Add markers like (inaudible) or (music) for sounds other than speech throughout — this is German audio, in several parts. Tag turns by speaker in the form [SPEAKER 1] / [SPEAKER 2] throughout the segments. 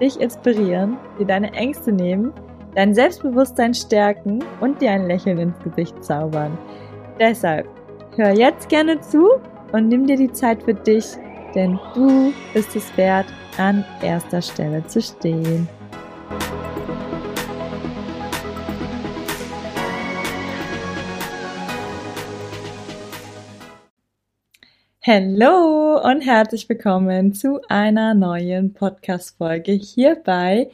[SPEAKER 1] dich inspirieren, dir deine Ängste nehmen, dein Selbstbewusstsein stärken und dir ein Lächeln ins Gesicht zaubern. Deshalb hör jetzt gerne zu und nimm dir die Zeit für dich, denn du bist es wert, an erster Stelle zu stehen. Hallo und herzlich willkommen zu einer neuen Podcast-Folge hierbei.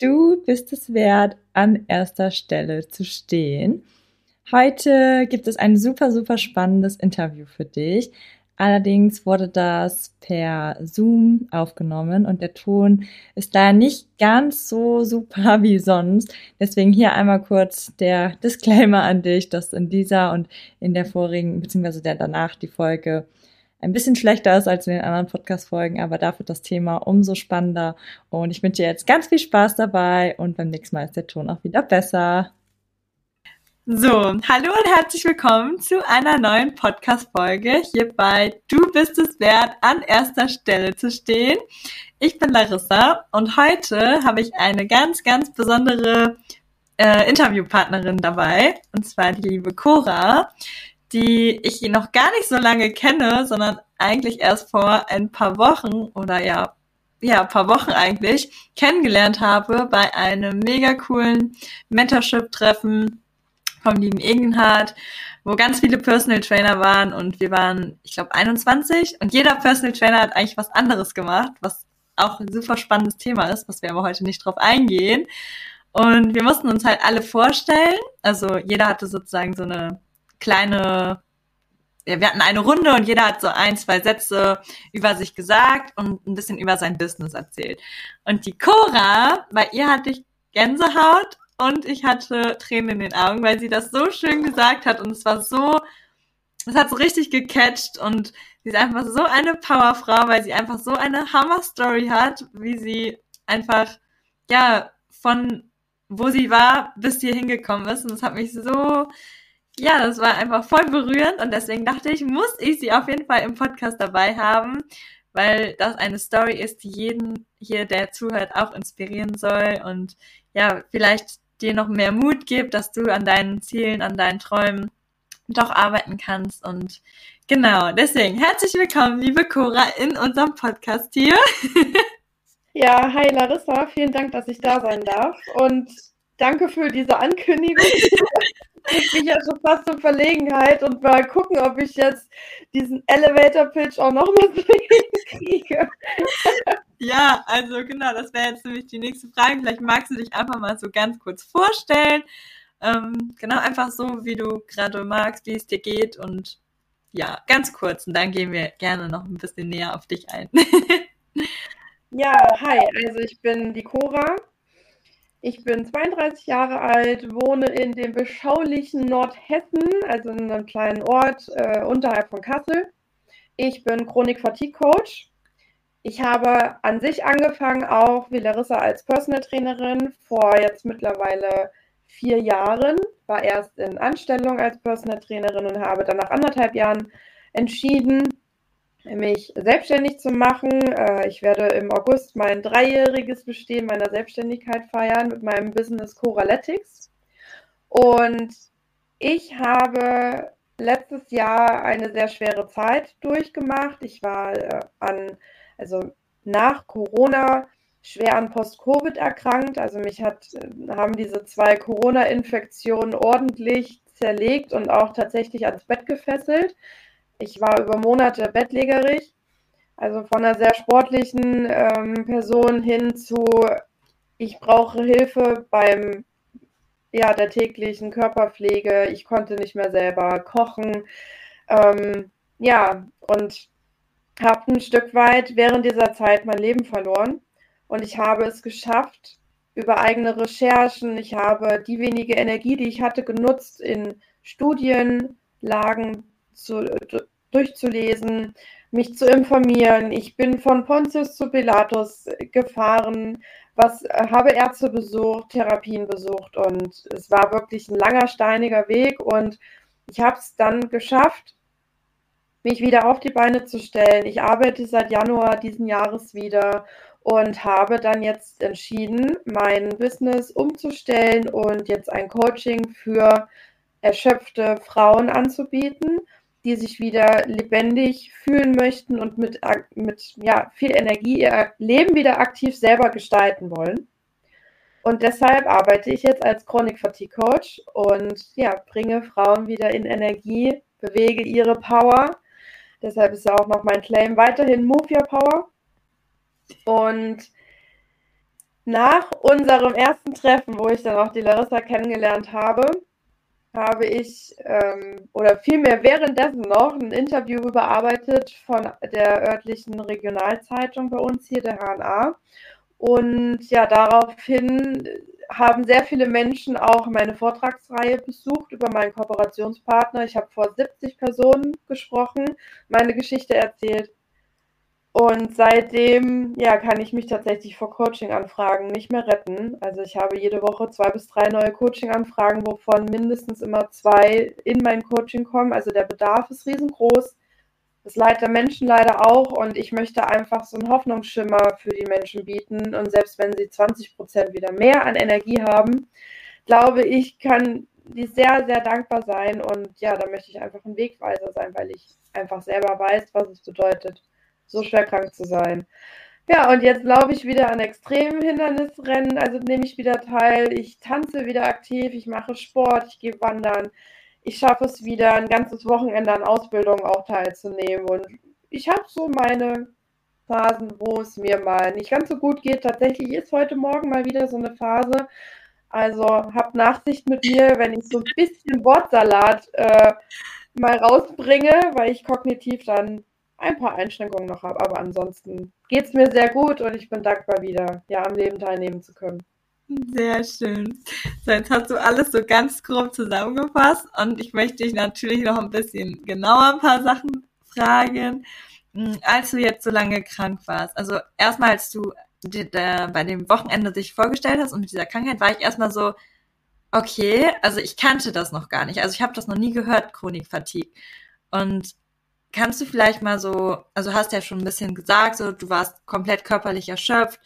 [SPEAKER 1] Du bist es wert, an erster Stelle zu stehen. Heute gibt es ein super, super spannendes Interview für dich. Allerdings wurde das per Zoom aufgenommen und der Ton ist daher nicht ganz so super (laughs) wie sonst. Deswegen hier einmal kurz der Disclaimer an dich, dass in dieser und in der vorigen, beziehungsweise der danach die Folge ein bisschen schlechter ist als in den anderen Podcast-Folgen, aber dafür das Thema umso spannender. Und ich wünsche dir jetzt ganz viel Spaß dabei und beim nächsten Mal ist der Ton auch wieder besser. So, hallo und herzlich willkommen zu einer neuen Podcast-Folge hier bei Du bist es wert, an erster Stelle zu stehen. Ich bin Larissa und heute habe ich eine ganz, ganz besondere äh, Interviewpartnerin dabei, und zwar die liebe Cora die ich noch gar nicht so lange kenne, sondern eigentlich erst vor ein paar Wochen oder ja, ja, ein paar Wochen eigentlich kennengelernt habe bei einem mega coolen Mentorship-Treffen vom lieben Egenhardt, wo ganz viele Personal Trainer waren und wir waren, ich glaube, 21 und jeder Personal Trainer hat eigentlich was anderes gemacht, was auch ein super spannendes Thema ist, was wir aber heute nicht drauf eingehen. Und wir mussten uns halt alle vorstellen, also jeder hatte sozusagen so eine kleine, wir hatten eine Runde und jeder hat so ein, zwei Sätze über sich gesagt und ein bisschen über sein Business erzählt. Und die Cora, bei ihr hatte ich Gänsehaut und ich hatte Tränen in den Augen, weil sie das so schön gesagt hat und es war so, es hat so richtig gecatcht und sie ist einfach so eine Powerfrau, weil sie einfach so eine Hammer-Story hat, wie sie einfach, ja, von wo sie war, bis hier hingekommen ist. Und das hat mich so ja, das war einfach voll berührend und deswegen dachte ich, muss ich sie auf jeden Fall im Podcast dabei haben, weil das eine Story ist, die jeden hier, der zuhört, auch inspirieren soll und ja, vielleicht dir noch mehr Mut gibt, dass du an deinen Zielen, an deinen Träumen doch arbeiten kannst und genau, deswegen herzlich willkommen, liebe Cora, in unserem Podcast hier. (laughs)
[SPEAKER 2] ja, hi Larissa, vielen Dank, dass ich da sein darf und danke für diese Ankündigung. (laughs) (laughs) ich bin ja schon fast in Verlegenheit und mal gucken, ob ich jetzt diesen Elevator-Pitch auch nochmal (laughs) kriege.
[SPEAKER 1] Ja, also genau, das wäre jetzt nämlich die nächste Frage. Vielleicht magst du dich einfach mal so ganz kurz vorstellen. Ähm, genau, einfach so, wie du gerade magst, wie es dir geht und ja, ganz kurz. Und dann gehen wir gerne noch ein bisschen näher auf dich ein.
[SPEAKER 2] ja, hi, also ich bin die Cora. Ich bin 32 Jahre alt, wohne in dem beschaulichen Nordhessen, also in einem kleinen Ort äh, unterhalb von Kassel. Ich bin Chronik-Fatigue-Coach. Ich habe an sich angefangen, auch wie Larissa als Personal Trainerin vor jetzt mittlerweile vier Jahren. War erst in Anstellung als Personal Trainerin und habe dann nach anderthalb Jahren entschieden, mich selbstständig zu machen. Äh, ich werde im August mein dreijähriges Bestehen meiner Selbstständigkeit feiern mit meinem Business Coraletics. Und ich habe letztes Jahr eine sehr schwere Zeit durchgemacht. Ich war äh, an, also nach Corona schwer an Post-Covid erkrankt. Also mich hat, äh, haben diese zwei Corona-Infektionen ordentlich zerlegt und auch tatsächlich ans Bett gefesselt. Ich war über Monate bettlägerig, also von einer sehr sportlichen ähm, Person hin zu, ich brauche Hilfe beim ja, der täglichen Körperpflege. Ich konnte nicht mehr selber kochen. Ähm, ja, und habe ein Stück weit während dieser Zeit mein Leben verloren. Und ich habe es geschafft, über eigene Recherchen. Ich habe die wenige Energie, die ich hatte, genutzt, in Studienlagen zu, durchzulesen, mich zu informieren. Ich bin von Pontius zu Pilatus gefahren, was habe Ärzte besucht, Therapien besucht und es war wirklich ein langer, steiniger Weg und ich habe es dann geschafft, mich wieder auf die Beine zu stellen. Ich arbeite seit Januar diesen Jahres wieder und habe dann jetzt entschieden, mein Business umzustellen und jetzt ein Coaching für erschöpfte Frauen anzubieten, die sich wieder lebendig fühlen möchten und mit, mit ja, viel Energie ihr Leben wieder aktiv selber gestalten wollen. Und deshalb arbeite ich jetzt als Chronic Fatigue Coach und ja, bringe Frauen wieder in Energie, bewege ihre Power. Deshalb ist ja auch noch mein Claim weiterhin Move Your Power. Und nach unserem ersten Treffen, wo ich dann auch die Larissa kennengelernt habe, habe ich, ähm, oder vielmehr währenddessen noch, ein Interview überarbeitet von der örtlichen Regionalzeitung bei uns hier, der HNA. Und ja, daraufhin haben sehr viele Menschen auch meine Vortragsreihe besucht über meinen Kooperationspartner. Ich habe vor 70 Personen gesprochen, meine Geschichte erzählt. Und seitdem ja, kann ich mich tatsächlich vor Coaching-Anfragen nicht mehr retten. Also ich habe jede Woche zwei bis drei neue Coaching-Anfragen, wovon mindestens immer zwei in mein Coaching kommen. Also der Bedarf ist riesengroß. Das Leid der Menschen leider auch. Und ich möchte einfach so einen Hoffnungsschimmer für die Menschen bieten. Und selbst wenn sie 20 Prozent wieder mehr an Energie haben, glaube ich, kann die sehr, sehr dankbar sein. Und ja, da möchte ich einfach ein Wegweiser sein, weil ich einfach selber weiß, was es bedeutet so schwer krank zu sein. Ja, und jetzt laufe ich wieder an extremen Hindernisrennen, also nehme ich wieder teil, ich tanze wieder aktiv, ich mache Sport, ich gehe wandern, ich schaffe es wieder, ein ganzes Wochenende an Ausbildung auch teilzunehmen und ich habe so meine Phasen, wo es mir mal nicht ganz so gut geht. Tatsächlich ist heute Morgen mal wieder so eine Phase. Also habt Nachsicht mit mir, wenn ich so ein bisschen Wortsalat äh, mal rausbringe, weil ich kognitiv dann ein paar Einschränkungen noch habe. Aber ansonsten geht es mir sehr gut und ich bin dankbar, wieder ja, am Leben teilnehmen zu können.
[SPEAKER 1] Sehr schön. So, jetzt hast du alles so ganz grob zusammengefasst und ich möchte dich natürlich noch ein bisschen genauer ein paar Sachen fragen. Hm, als du jetzt so lange krank warst, also erstmal, als du bei dem Wochenende dich vorgestellt hast und mit dieser Krankheit, war ich erstmal so, okay, also ich kannte das noch gar nicht. Also ich habe das noch nie gehört, Chronikfatigue. Und Kannst du vielleicht mal so, also hast ja schon ein bisschen gesagt, so du warst komplett körperlich erschöpft,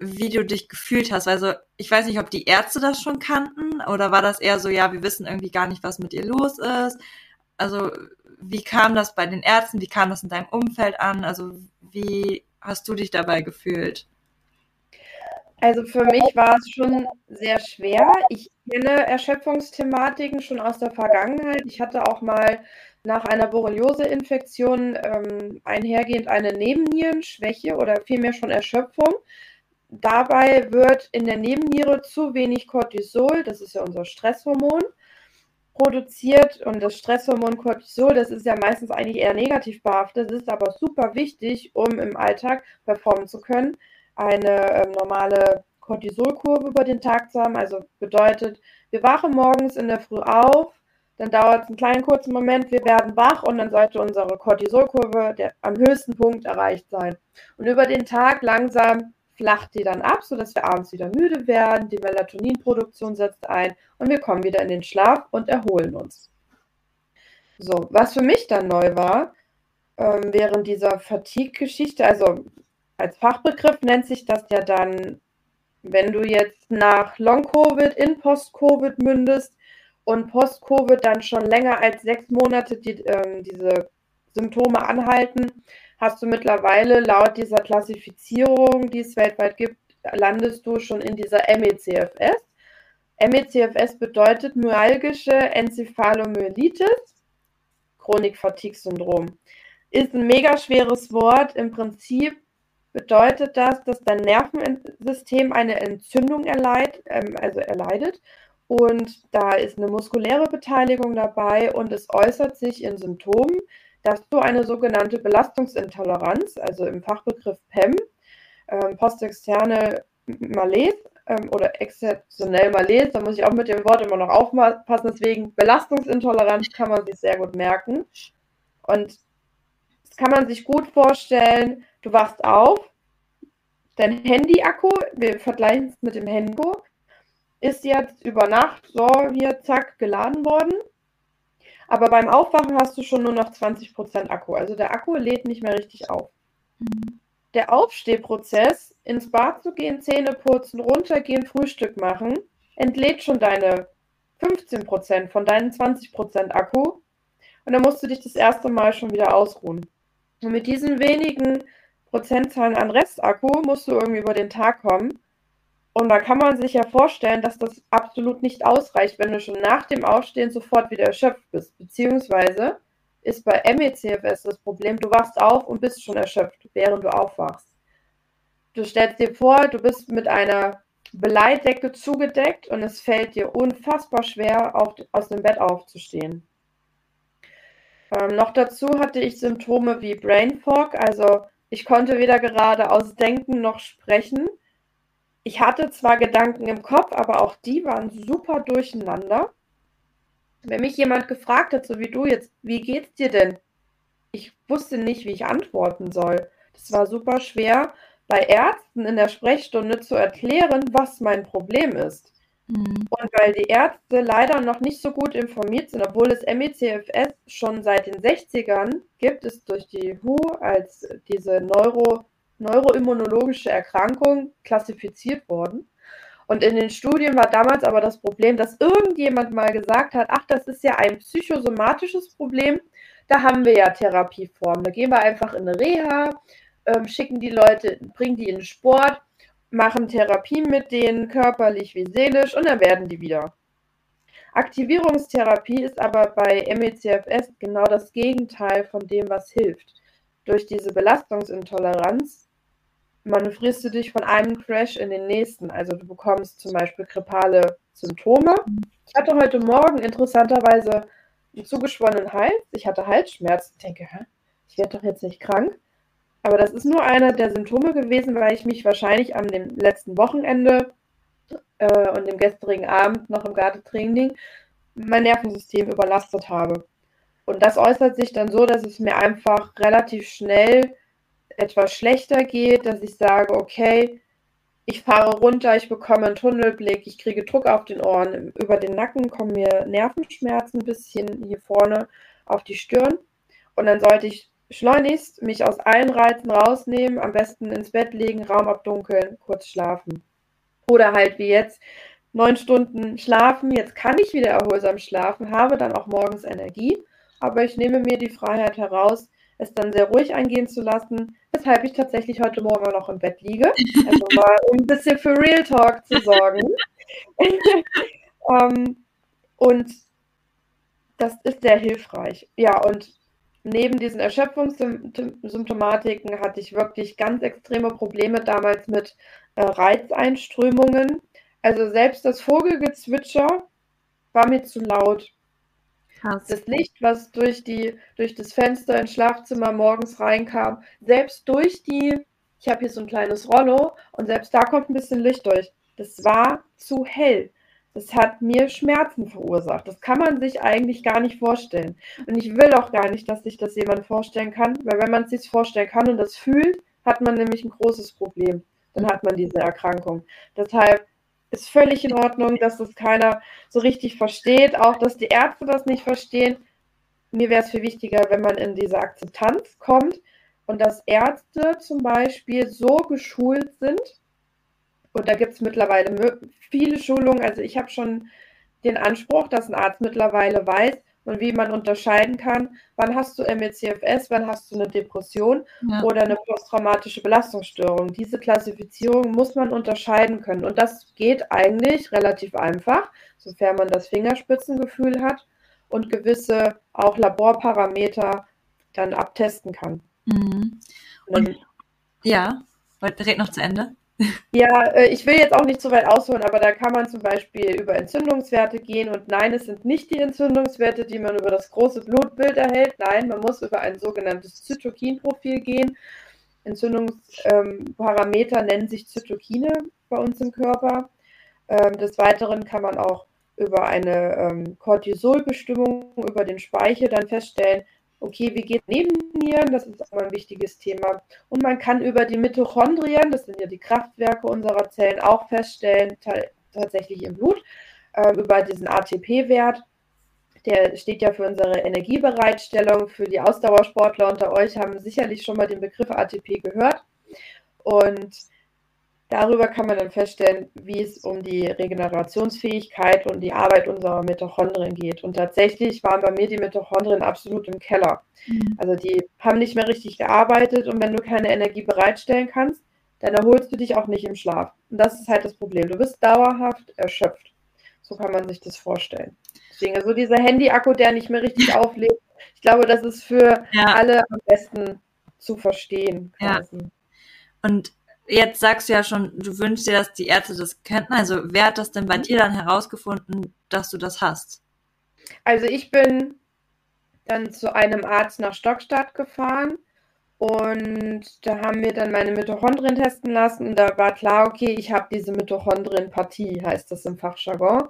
[SPEAKER 1] wie du dich gefühlt hast. Also ich weiß nicht, ob die Ärzte das schon kannten oder war das eher so, ja, wir wissen irgendwie gar nicht, was mit ihr los ist. Also wie kam das bei den Ärzten? Wie kam das in deinem Umfeld an? Also wie hast du dich dabei gefühlt?
[SPEAKER 2] Also für mich war es schon sehr schwer. Ich kenne Erschöpfungsthematiken schon aus der Vergangenheit. Ich hatte auch mal nach einer Borreliose-Infektion ähm, einhergehend eine Nebennierenschwäche oder vielmehr schon Erschöpfung. Dabei wird in der Nebenniere zu wenig Cortisol, das ist ja unser Stresshormon, produziert und das Stresshormon Cortisol, das ist ja meistens eigentlich eher negativ behaftet, das ist aber super wichtig, um im Alltag performen zu können, eine ähm, normale Cortisolkurve über den Tag zu haben. Also bedeutet, wir wachen morgens in der Früh auf, dann dauert es einen kleinen kurzen Moment, wir werden wach und dann sollte unsere Cortisolkurve am höchsten Punkt erreicht sein. Und über den Tag langsam flacht die dann ab, sodass wir abends wieder müde werden, die Melatoninproduktion setzt ein und wir kommen wieder in den Schlaf und erholen uns. So, was für mich dann neu war, ähm, während dieser Fatigue-Geschichte, also als Fachbegriff nennt sich das ja dann, wenn du jetzt nach Long-Covid in Post-Covid mündest, und Post-Covid dann schon länger als sechs Monate die, ähm, diese Symptome anhalten, hast du mittlerweile laut dieser Klassifizierung, die es weltweit gibt, landest du schon in dieser MECFS. MECFS bedeutet myalgische Enzephalomyelitis, Chronik-Fatigue-Syndrom. Ist ein mega schweres Wort. Im Prinzip bedeutet das, dass dein Nervensystem eine Entzündung erleid, ähm, also erleidet und da ist eine muskuläre Beteiligung dabei und es äußert sich in Symptomen, dass du eine sogenannte Belastungsintoleranz, also im Fachbegriff PEM, äh, postexterne Malaise, ähm, oder exzeptionell mal lest, da muss ich auch mit dem Wort immer noch aufpassen. Deswegen Belastungsintoleranz kann man sich sehr gut merken. Und das kann man sich gut vorstellen. Du wachst auf, dein Handy-Akku, wir vergleichen es mit dem Handy, ist jetzt über Nacht so hier zack geladen worden. Aber beim Aufwachen hast du schon nur noch 20% Akku. Also der Akku lädt nicht mehr richtig auf. Mhm. Der Aufstehprozess, ins Bad zu gehen, Zähne putzen, runtergehen, Frühstück machen, entlädt schon deine 15% von deinen 20% Akku. Und dann musst du dich das erste Mal schon wieder ausruhen. Und mit diesen wenigen Prozentzahlen an Restakku musst du irgendwie über den Tag kommen. Und da kann man sich ja vorstellen, dass das absolut nicht ausreicht, wenn du schon nach dem Aufstehen sofort wieder erschöpft bist. Beziehungsweise ist bei MECFS das Problem, du wachst auf und bist schon erschöpft, während du aufwachst. Du stellst dir vor, du bist mit einer Beleidecke zugedeckt und es fällt dir unfassbar schwer, auf, aus dem Bett aufzustehen. Ähm, noch dazu hatte ich Symptome wie Brain Fog, also ich konnte weder geradeaus denken noch sprechen. Ich hatte zwar Gedanken im Kopf, aber auch die waren super durcheinander. Wenn mich jemand gefragt hat, so wie du jetzt, wie geht's dir denn? Ich wusste nicht, wie ich antworten soll. Das war super schwer, bei Ärzten in der Sprechstunde zu erklären, was mein Problem ist. Mhm. Und weil die Ärzte leider noch nicht so gut informiert sind, obwohl es MECFS schon seit den 60ern gibt, ist durch die WHO als diese Neuro, neuroimmunologische Erkrankung klassifiziert worden. Und in den Studien war damals aber das Problem, dass irgendjemand mal gesagt hat, ach, das ist ja ein psychosomatisches Problem, da haben wir ja Therapieformen. Da gehen wir einfach in eine Reha, ähm, schicken die Leute, bringen die in den Sport, machen Therapien mit denen, körperlich wie seelisch, und dann werden die wieder. Aktivierungstherapie ist aber bei MECFS genau das Gegenteil von dem, was hilft. Durch diese Belastungsintoleranz manövrierst du dich von einem Crash in den nächsten. Also du bekommst zum Beispiel grippale Symptome. Ich hatte heute Morgen interessanterweise einen zugeschwollenen Hals. Ich hatte Halsschmerzen. Ich denke, ich werde doch jetzt nicht krank. Aber das ist nur einer der Symptome gewesen, weil ich mich wahrscheinlich am dem letzten Wochenende äh, und dem gestrigen Abend noch im Gartentraining mein Nervensystem überlastet habe. Und das äußert sich dann so, dass es mir einfach relativ schnell etwas schlechter geht, dass ich sage, okay, ich fahre runter, ich bekomme einen Tunnelblick, ich kriege Druck auf den Ohren, über den Nacken kommen mir Nervenschmerzen ein bisschen hier vorne auf die Stirn. Und dann sollte ich schleunigst mich aus allen Reizen rausnehmen, am besten ins Bett legen, Raum abdunkeln, kurz schlafen. Oder halt wie jetzt neun Stunden schlafen. Jetzt kann ich wieder erholsam schlafen, habe dann auch morgens Energie, aber ich nehme mir die Freiheit heraus, es dann sehr ruhig eingehen zu lassen, weshalb ich tatsächlich heute Morgen noch im Bett liege. Also mal um ein bisschen für Real Talk zu sorgen. um, (laughs) ähm, und das ist sehr hilfreich. Ja, und neben diesen Erschöpfungssymptomatiken hatte ich wirklich ganz extreme Probleme damals mit äh, Reizeinströmungen. Also selbst das Vogelgezwitscher war mir zu laut. Krass. Das Licht, was durch, die, durch das Fenster ins Schlafzimmer morgens reinkam, selbst durch die, ich habe hier so ein kleines Rollo und selbst da kommt ein bisschen Licht durch. Das war zu hell. Das hat mir Schmerzen verursacht. Das kann man sich eigentlich gar nicht vorstellen. Und ich will auch gar nicht, dass sich das jemand vorstellen kann, weil wenn man es sich vorstellen kann und das fühlt, hat man nämlich ein großes Problem. Dann hat man diese Erkrankung. Deshalb ist völlig in Ordnung, dass das keiner so richtig versteht, auch dass die Ärzte das nicht verstehen. Mir wäre es viel wichtiger, wenn man in diese Akzeptanz kommt und dass Ärzte zum Beispiel so geschult sind, und da gibt es mittlerweile viele Schulungen. Also ich habe schon den Anspruch, dass ein Arzt mittlerweile weiß und wie man unterscheiden kann, wann hast du MECFS, wann hast du eine Depression ja. oder eine posttraumatische Belastungsstörung. Diese Klassifizierung muss man unterscheiden können. Und das geht eigentlich relativ einfach, sofern man das Fingerspitzengefühl hat und gewisse auch Laborparameter dann abtesten kann.
[SPEAKER 1] Mhm. Und, ja, red noch zu Ende.
[SPEAKER 2] Ja, äh, ich will jetzt auch nicht zu weit ausholen, aber da kann man zum Beispiel über Entzündungswerte gehen. Und nein, es sind nicht die Entzündungswerte, die man über das große Blutbild erhält. Nein, man muss über ein sogenanntes Zytokinprofil gehen. Entzündungsparameter ähm, nennen sich Zytokine bei uns im Körper. Ähm, des Weiteren kann man auch über eine ähm, Cortisolbestimmung über den Speichel dann feststellen, okay, wie geht Nebennieren? Das ist auch mal ein wichtiges Thema. Und man kann über die Mitochondrien, das sind ja die Kraftwerke unserer Zellen, auch feststellen, tatsächlich im Blut, äh, über diesen ATP-Wert. Der steht ja für unsere Energiebereitstellung. Für die Ausdauersportler unter euch haben sicherlich schon mal den Begriff ATP gehört. Und Darüber kann man dann feststellen, wie es um die Regenerationsfähigkeit und die Arbeit unserer Mitochondrien geht. Und tatsächlich waren bei mir die Mitochondrien absolut im Keller. Mhm. Also die haben nicht mehr richtig gearbeitet und wenn du keine Energie bereitstellen kannst, dann erholst du dich auch nicht im Schlaf. Und das ist halt das Problem. Du bist dauerhaft erschöpft. So kann man sich das vorstellen. Deswegen, also dieser Handy-Akku, der nicht mehr richtig (laughs) auflädt, ich glaube, das ist für ja. alle am besten zu verstehen.
[SPEAKER 1] Quasi. Ja. Und jetzt sagst du ja schon, du wünschst dir, dass die Ärzte das könnten. Also wer hat das denn bei dir dann herausgefunden, dass du das hast?
[SPEAKER 2] Also ich bin dann zu einem Arzt nach Stockstadt gefahren und da haben wir dann meine Mitochondrien testen lassen und da war klar, okay, ich habe diese Mitochondrienpathie, heißt das im Fachjargon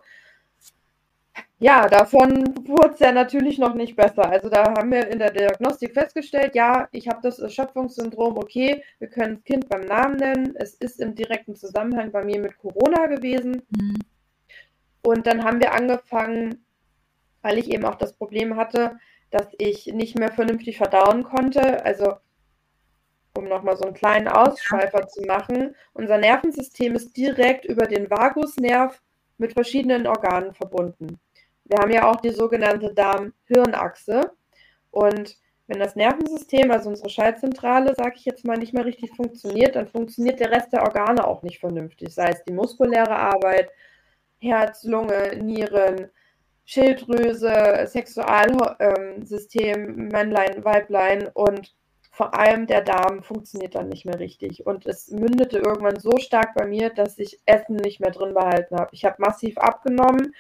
[SPEAKER 2] ja, davon wurde es ja natürlich noch nicht besser. Also da haben wir in der Diagnostik festgestellt, ja, ich habe das Erschöpfungssyndrom, okay, wir können das Kind beim Namen nennen. Es ist im direkten Zusammenhang bei mir mit Corona gewesen. Mhm. Und dann haben wir angefangen, weil ich eben auch das Problem hatte, dass ich nicht mehr vernünftig verdauen konnte. Also um nochmal so einen kleinen Ausschweifer zu machen, unser Nervensystem ist direkt über den Vagusnerv mit verschiedenen Organen verbunden. Wir haben ja auch die sogenannte Darm-Hirn-Achse. Und wenn das Nervensystem, also unsere Schaltzentrale, sage ich jetzt mal, nicht mehr richtig funktioniert, dann funktioniert der Rest der Organe auch nicht vernünftig. Sei es die muskuläre Arbeit, Herz, Lunge, Nieren, Schilddrüse, Sexualsystem, Männlein, Weiblein und vor allem der Darm funktioniert dann nicht mehr richtig. Und es mündete irgendwann so stark bei mir, dass ich Essen nicht mehr drin behalten habe. Ich habe massiv abgenommen.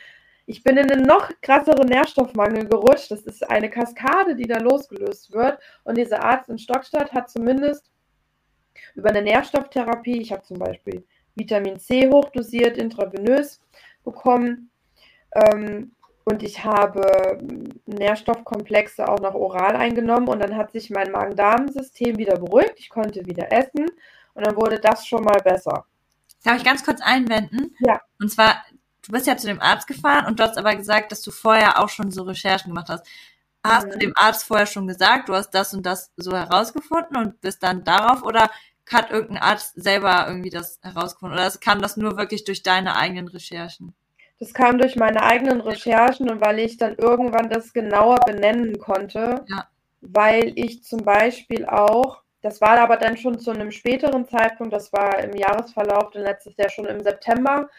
[SPEAKER 2] Ich bin in einen noch krasseren Nährstoffmangel gerutscht. Das ist eine Kaskade, die da losgelöst wird. Und dieser Arzt in Stockstadt hat zumindest über eine Nährstofftherapie, ich habe zum Beispiel Vitamin C hochdosiert, intravenös bekommen. Ähm, und ich habe Nährstoffkomplexe auch noch oral eingenommen und dann hat sich mein Magen-Darm-System wieder beruhigt. Ich konnte wieder essen und dann wurde das schon mal besser.
[SPEAKER 1] Darf ich ganz kurz einwenden?
[SPEAKER 2] Ja.
[SPEAKER 1] Und zwar, du bist ja zu dem Arzt gefahren und du hast aber gesagt, dass du vorher auch schon so Recherchen gemacht hast. Hast mhm. du dem Arzt vorher schon gesagt, du hast das und das so herausgefunden und bist dann darauf oder hat irgendein Arzt selber irgendwie das herausgefunden oder kam das nur wirklich durch deine eigenen Recherchen?
[SPEAKER 2] Das kam durch meine eigenen Recherchen und weil ich dann irgendwann das genauer benennen konnte, ja. weil ich zum Beispiel auch, das war aber dann schon zu einem späteren Zeitpunkt, das war im Jahresverlauf, denn letztes Jahr schon im September,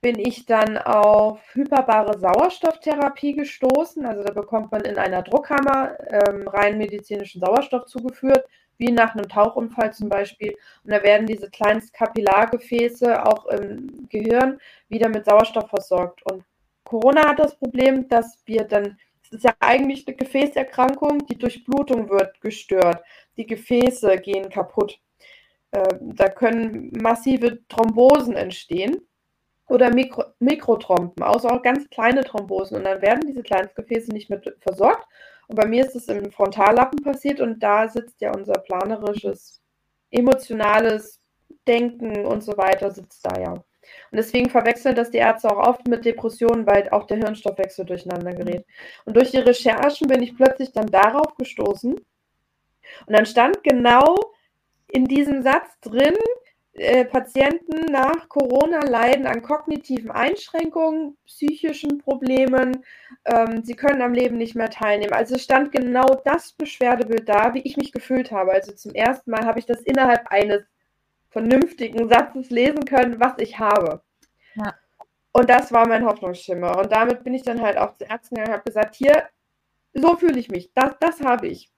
[SPEAKER 2] bin ich dann auf hyperbare Sauerstofftherapie gestoßen. Also da bekommt man in einer Druckkammer ähm, rein medizinischen Sauerstoff zugeführt wie nach einem Tauchunfall zum Beispiel. Und da werden diese kleinen Kapillargefäße auch im Gehirn wieder mit Sauerstoff versorgt. Und Corona hat das Problem, dass wir dann, es ist ja eigentlich eine Gefäßerkrankung, die Durchblutung wird gestört. Die Gefäße gehen kaputt. Äh, da können massive Thrombosen entstehen oder Mikro Mikrotrompen, außer auch ganz kleine Thrombosen. Und dann werden diese kleinen Gefäße nicht mehr versorgt und bei mir ist es im Frontallappen passiert und da sitzt ja unser planerisches, emotionales Denken und so weiter, sitzt da ja. Und deswegen verwechseln das die Ärzte auch oft mit Depressionen, weil auch der Hirnstoffwechsel durcheinander gerät. Und durch die Recherchen bin ich plötzlich dann darauf gestoßen. Und dann stand genau in diesem Satz drin, äh, Patienten nach Corona leiden an kognitiven Einschränkungen, psychischen Problemen. Ähm, sie können am Leben nicht mehr teilnehmen. Also stand genau das Beschwerdebild da, wie ich mich gefühlt habe. Also zum ersten Mal habe ich das innerhalb eines vernünftigen Satzes lesen können, was ich habe. Ja. Und das war mein Hoffnungsschimmer. Und damit bin ich dann halt auch zu Ärzten gegangen und habe gesagt, hier, so fühle ich mich. Das, das habe ich.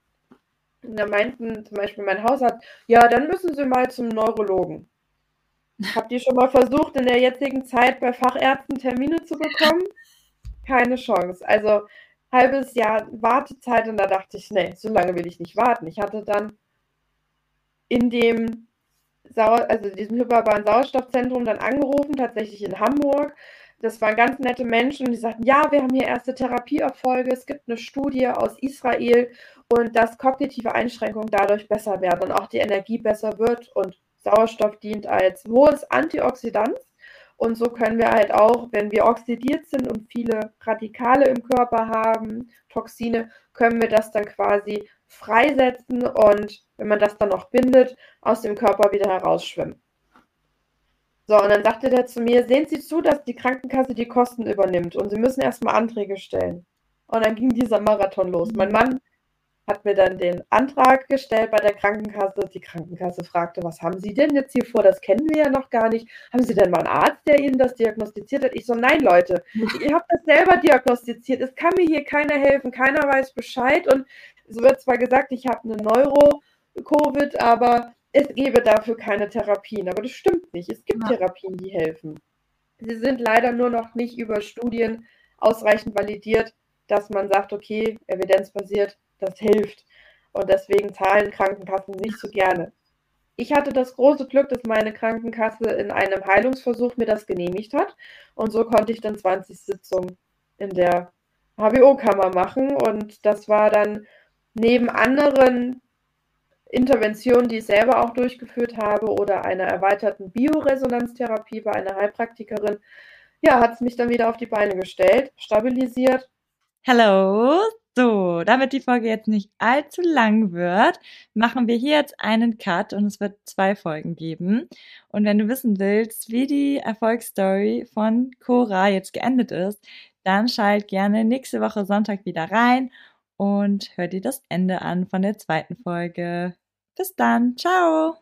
[SPEAKER 2] Und da meinten zum Beispiel mein Hausarzt, ja, dann müssen Sie mal zum Neurologen. Habt ihr schon mal versucht, in der jetzigen Zeit bei Fachärzten Termine zu bekommen? Keine Chance. Also halbes Jahr Wartezeit und da dachte ich, nee, so lange will ich nicht warten. Ich hatte dann in dem Sau also diesem hyperbaren Sauerstoffzentrum dann angerufen, tatsächlich in Hamburg. Das waren ganz nette Menschen, die sagten, ja, wir haben hier erste Therapieerfolge, es gibt eine Studie aus Israel und dass kognitive Einschränkungen dadurch besser werden und auch die Energie besser wird und Sauerstoff dient als hohes Antioxidant. Und so können wir halt auch, wenn wir oxidiert sind und viele Radikale im Körper haben, Toxine, können wir das dann quasi freisetzen und wenn man das dann noch bindet, aus dem Körper wieder herausschwimmen. So, und dann sagte der zu mir, sehen Sie zu, dass die Krankenkasse die Kosten übernimmt und Sie müssen erstmal Anträge stellen. Und dann ging dieser Marathon los. Mein Mann hat mir dann den Antrag gestellt bei der Krankenkasse. Die Krankenkasse fragte, was haben Sie denn jetzt hier vor? Das kennen wir ja noch gar nicht. Haben Sie denn mal einen Arzt, der Ihnen das diagnostiziert hat? Ich so, nein, Leute, (laughs) ihr habt das selber diagnostiziert. Es kann mir hier keiner helfen. Keiner weiß Bescheid. Und es wird zwar gesagt, ich habe eine Neuro-Covid, aber es gäbe dafür keine Therapien. Aber das stimmt nicht. Es gibt ja. Therapien, die helfen. Sie sind leider nur noch nicht über Studien ausreichend validiert, dass man sagt, okay, evidenzbasiert, das hilft. Und deswegen zahlen Krankenkassen nicht so gerne. Ich hatte das große Glück, dass meine Krankenkasse in einem Heilungsversuch mir das genehmigt hat. Und so konnte ich dann 20 Sitzungen in der HBO-Kammer machen. Und das war dann neben anderen Interventionen, die ich selber auch durchgeführt habe oder einer erweiterten Bioresonanztherapie bei einer Heilpraktikerin, ja, hat es mich dann wieder auf die Beine gestellt, stabilisiert.
[SPEAKER 1] Hallo, so, damit die Folge jetzt nicht allzu lang wird, machen wir hier jetzt einen Cut und es wird zwei Folgen geben. Und wenn du wissen willst, wie die Erfolgsstory von Cora jetzt geendet ist, dann schalt gerne nächste Woche Sonntag wieder rein und hör dir das Ende an von der zweiten Folge. Bis dann, ciao!